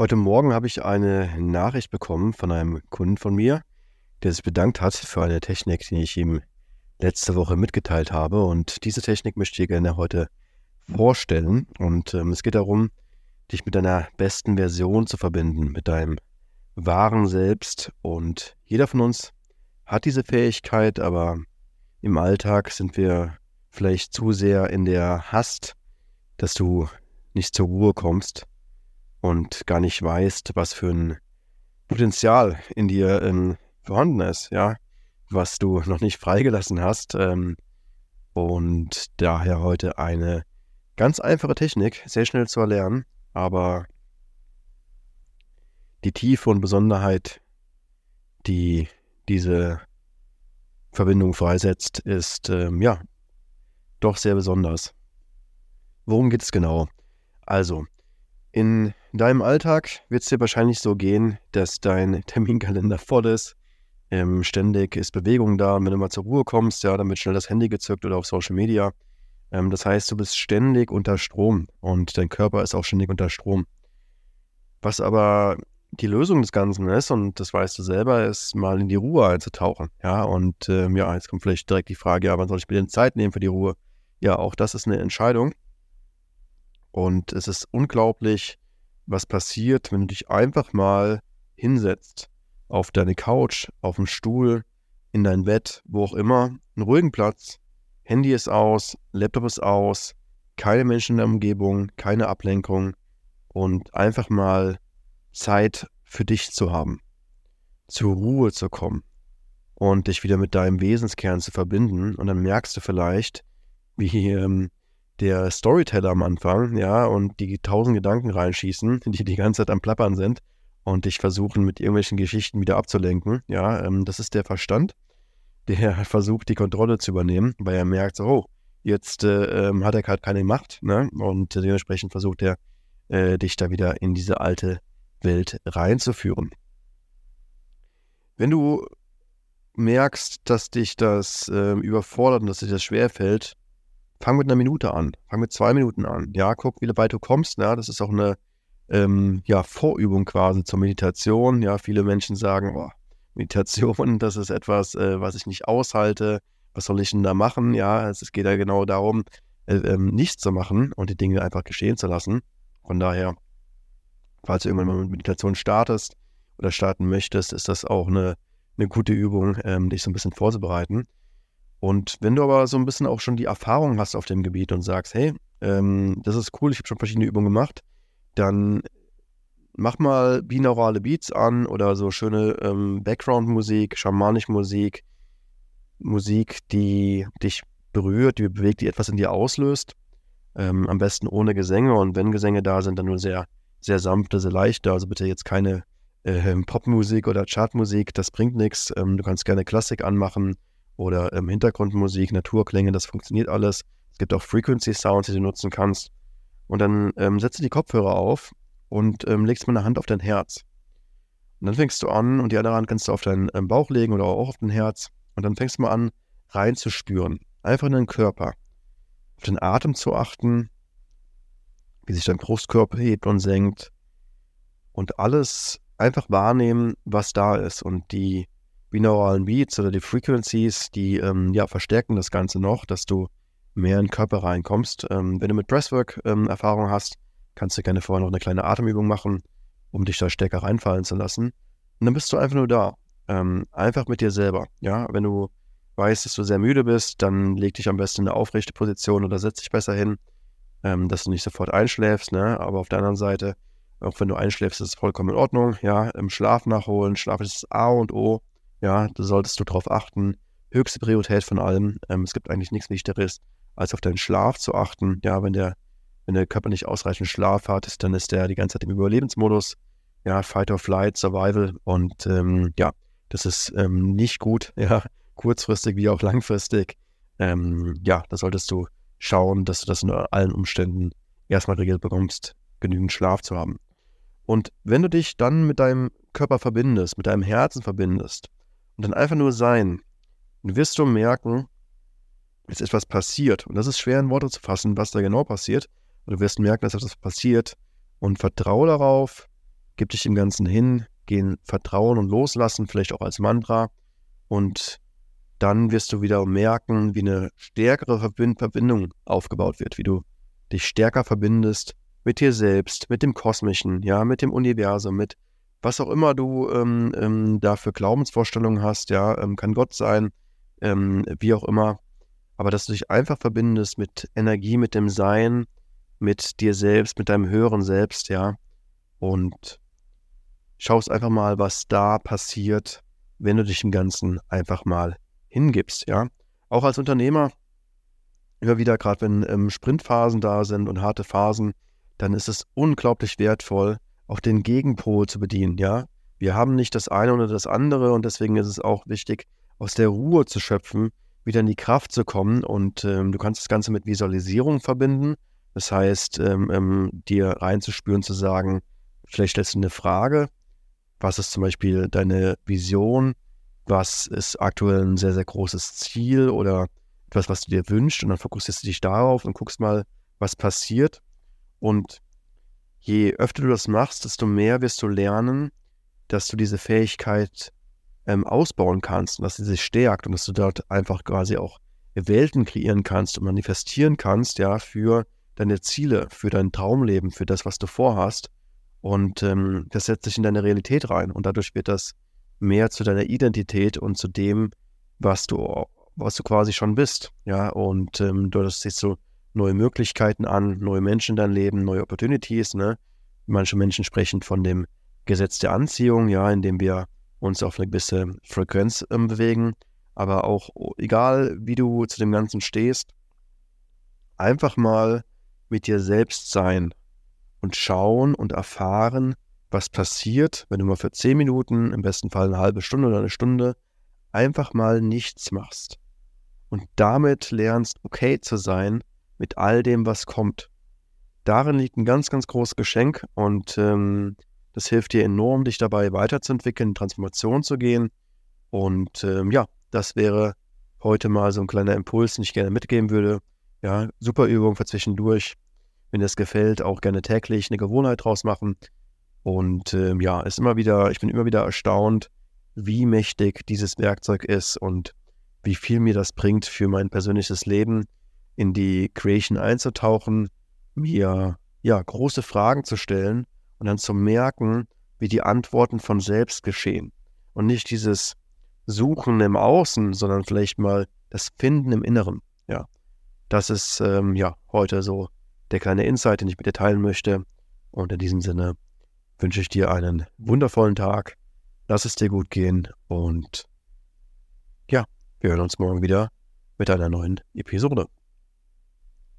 Heute Morgen habe ich eine Nachricht bekommen von einem Kunden von mir, der sich bedankt hat für eine Technik, die ich ihm letzte Woche mitgeteilt habe. Und diese Technik möchte ich dir gerne heute vorstellen. Und ähm, es geht darum, dich mit deiner besten Version zu verbinden, mit deinem wahren Selbst. Und jeder von uns hat diese Fähigkeit, aber im Alltag sind wir vielleicht zu sehr in der Hast, dass du nicht zur Ruhe kommst und gar nicht weißt, was für ein Potenzial in dir ähm, vorhanden ist, ja, was du noch nicht freigelassen hast. Ähm, und daher heute eine ganz einfache Technik, sehr schnell zu erlernen, aber die Tiefe und Besonderheit, die diese Verbindung freisetzt, ist ähm, ja doch sehr besonders. Worum geht es genau? Also, in deinem Alltag wird es dir wahrscheinlich so gehen, dass dein Terminkalender voll ist. Ähm, ständig ist Bewegung da. Und wenn du mal zur Ruhe kommst, ja, dann wird schnell das Handy gezückt oder auf Social Media. Ähm, das heißt, du bist ständig unter Strom und dein Körper ist auch ständig unter Strom. Was aber die Lösung des Ganzen ist, und das weißt du selber, ist mal in die Ruhe einzutauchen. Ja, und ähm, ja, jetzt kommt vielleicht direkt die Frage, ja, wann soll ich mir denn Zeit nehmen für die Ruhe? Ja, auch das ist eine Entscheidung. Und es ist unglaublich, was passiert, wenn du dich einfach mal hinsetzt auf deine Couch, auf dem Stuhl, in dein Bett, wo auch immer, einen ruhigen Platz, Handy ist aus, Laptop ist aus, keine Menschen in der Umgebung, keine Ablenkung und einfach mal Zeit für dich zu haben, zur Ruhe zu kommen und dich wieder mit deinem Wesenskern zu verbinden. Und dann merkst du vielleicht, wie ähm, der Storyteller am Anfang, ja, und die tausend Gedanken reinschießen, die die ganze Zeit am Plappern sind und dich versuchen, mit irgendwelchen Geschichten wieder abzulenken. Ja, ähm, das ist der Verstand, der versucht, die Kontrolle zu übernehmen, weil er merkt, so, oh, jetzt äh, ähm, hat er halt keine Macht, ne? Und dementsprechend versucht er, äh, dich da wieder in diese alte Welt reinzuführen. Wenn du merkst, dass dich das äh, überfordert und dass dir das schwerfällt, fang mit einer Minute an, fang mit zwei Minuten an. Ja, guck, wie weit du kommst. Ja, das ist auch eine ähm, ja, Vorübung quasi zur Meditation. Ja, viele Menschen sagen, oh, Meditation, das ist etwas, äh, was ich nicht aushalte. Was soll ich denn da machen? Ja, es geht ja genau darum, äh, ähm, nichts zu machen und die Dinge einfach geschehen zu lassen. Von daher, falls du irgendwann mal mit Meditation startest oder starten möchtest, ist das auch eine, eine gute Übung, ähm, dich so ein bisschen vorzubereiten. Und wenn du aber so ein bisschen auch schon die Erfahrung hast auf dem Gebiet und sagst, hey, ähm, das ist cool, ich habe schon verschiedene Übungen gemacht, dann mach mal binaurale Beats an oder so schöne ähm, Background-Musik, schamanische Musik, Musik, die dich berührt, die bewegt, die etwas in dir auslöst. Ähm, am besten ohne Gesänge und wenn Gesänge da sind, dann nur sehr, sehr sanfte, sehr leichte. Also bitte jetzt keine äh, Popmusik oder Chartmusik, das bringt nichts. Ähm, du kannst gerne Klassik anmachen oder ähm, Hintergrundmusik, Naturklänge, das funktioniert alles. Es gibt auch Frequency Sounds, die du nutzen kannst. Und dann ähm, setzt du die Kopfhörer auf und ähm, legst mal eine Hand auf dein Herz. Und dann fängst du an und die andere Hand kannst du auf deinen ähm, Bauch legen oder auch auf dein Herz. Und dann fängst du mal an, reinzuspüren. Einfach in den Körper. Auf den Atem zu achten, wie sich dein Brustkörper hebt und senkt. Und alles einfach wahrnehmen, was da ist. Und die binauralen Beats oder die Frequencies, die ähm, ja, verstärken das Ganze noch, dass du mehr in den Körper reinkommst. Ähm, wenn du mit Breathwork ähm, Erfahrung hast, kannst du gerne vorher noch eine kleine Atemübung machen, um dich da stärker reinfallen zu lassen. Und dann bist du einfach nur da. Ähm, einfach mit dir selber. Ja, wenn du weißt, dass du sehr müde bist, dann leg dich am besten in eine aufrechte Position oder setz dich besser hin, ähm, dass du nicht sofort einschläfst. Ne? Aber auf der anderen Seite, auch wenn du einschläfst, ist es vollkommen in Ordnung. Ja, im Schlaf nachholen. Schlaf ist das A und O. Ja, da solltest du darauf achten. Höchste Priorität von allem. Ähm, es gibt eigentlich nichts Wichtigeres, als auf deinen Schlaf zu achten. Ja, wenn der, wenn der Körper nicht ausreichend Schlaf hat, dann ist der die ganze Zeit im Überlebensmodus. Ja, Fight or Flight, Survival. Und ähm, ja, das ist ähm, nicht gut. Ja, kurzfristig wie auch langfristig. Ähm, ja, da solltest du schauen, dass du das in allen Umständen erstmal geregelt bekommst, genügend Schlaf zu haben. Und wenn du dich dann mit deinem Körper verbindest, mit deinem Herzen verbindest, und dann einfach nur sein, dann wirst du merken, dass etwas passiert. Und das ist schwer in Worte zu fassen, was da genau passiert. Und du wirst merken, dass etwas passiert und vertraue darauf, gib dich dem Ganzen hin, geh in Vertrauen und Loslassen, vielleicht auch als Mantra. Und dann wirst du wieder merken, wie eine stärkere Verbindung aufgebaut wird, wie du dich stärker verbindest mit dir selbst, mit dem Kosmischen, ja, mit dem Universum, mit was auch immer du ähm, ähm, da für Glaubensvorstellungen hast, ja, ähm, kann Gott sein, ähm, wie auch immer, aber dass du dich einfach verbindest mit Energie, mit dem Sein, mit dir selbst, mit deinem höheren Selbst, ja, und schaust einfach mal, was da passiert, wenn du dich im Ganzen einfach mal hingibst, ja. Auch als Unternehmer, immer wieder, gerade wenn ähm, Sprintphasen da sind und harte Phasen, dann ist es unglaublich wertvoll, auch den Gegenpol zu bedienen, ja. Wir haben nicht das eine oder das andere und deswegen ist es auch wichtig, aus der Ruhe zu schöpfen, wieder in die Kraft zu kommen und ähm, du kannst das Ganze mit Visualisierung verbinden. Das heißt, ähm, ähm, dir reinzuspüren, zu sagen, vielleicht stellst du eine Frage, was ist zum Beispiel deine Vision, was ist aktuell ein sehr, sehr großes Ziel oder etwas, was du dir wünschst und dann fokussierst du dich darauf und guckst mal, was passiert. Und je öfter du das machst, desto mehr wirst du lernen, dass du diese Fähigkeit ähm, ausbauen kannst und dass sie sich stärkt und dass du dort einfach quasi auch Welten kreieren kannst und manifestieren kannst, ja, für deine Ziele, für dein Traumleben, für das, was du vorhast. Und ähm, das setzt sich in deine Realität rein und dadurch wird das mehr zu deiner Identität und zu dem, was du, was du quasi schon bist. Ja, und ähm, du siehst so neue Möglichkeiten an, neue Menschen in deinem Leben, neue Opportunities. Ne? Manche Menschen sprechen von dem Gesetz der Anziehung, ja, indem wir uns auf eine gewisse Frequenz ähm, bewegen. Aber auch egal, wie du zu dem Ganzen stehst, einfach mal mit dir selbst sein und schauen und erfahren, was passiert, wenn du mal für zehn Minuten, im besten Fall eine halbe Stunde oder eine Stunde, einfach mal nichts machst. Und damit lernst, okay zu sein mit all dem, was kommt. Darin liegt ein ganz, ganz großes Geschenk und ähm, das hilft dir enorm, dich dabei weiterzuentwickeln, in Transformation zu gehen. Und ähm, ja, das wäre heute mal so ein kleiner Impuls, den ich gerne mitgeben würde. Ja, super Übung für zwischendurch. Wenn dir das gefällt, auch gerne täglich eine Gewohnheit draus machen. Und ähm, ja, ist immer wieder, ich bin immer wieder erstaunt, wie mächtig dieses Werkzeug ist und wie viel mir das bringt für mein persönliches Leben, in die Creation einzutauchen, mir ja große Fragen zu stellen und dann zu merken, wie die Antworten von selbst geschehen. Und nicht dieses Suchen im Außen, sondern vielleicht mal das Finden im Inneren. Ja, das ist ähm, ja heute so der kleine Insight, den ich mit dir teilen möchte. Und in diesem Sinne wünsche ich dir einen wundervollen Tag. Lass es dir gut gehen und ja, wir hören uns morgen wieder mit einer neuen Episode.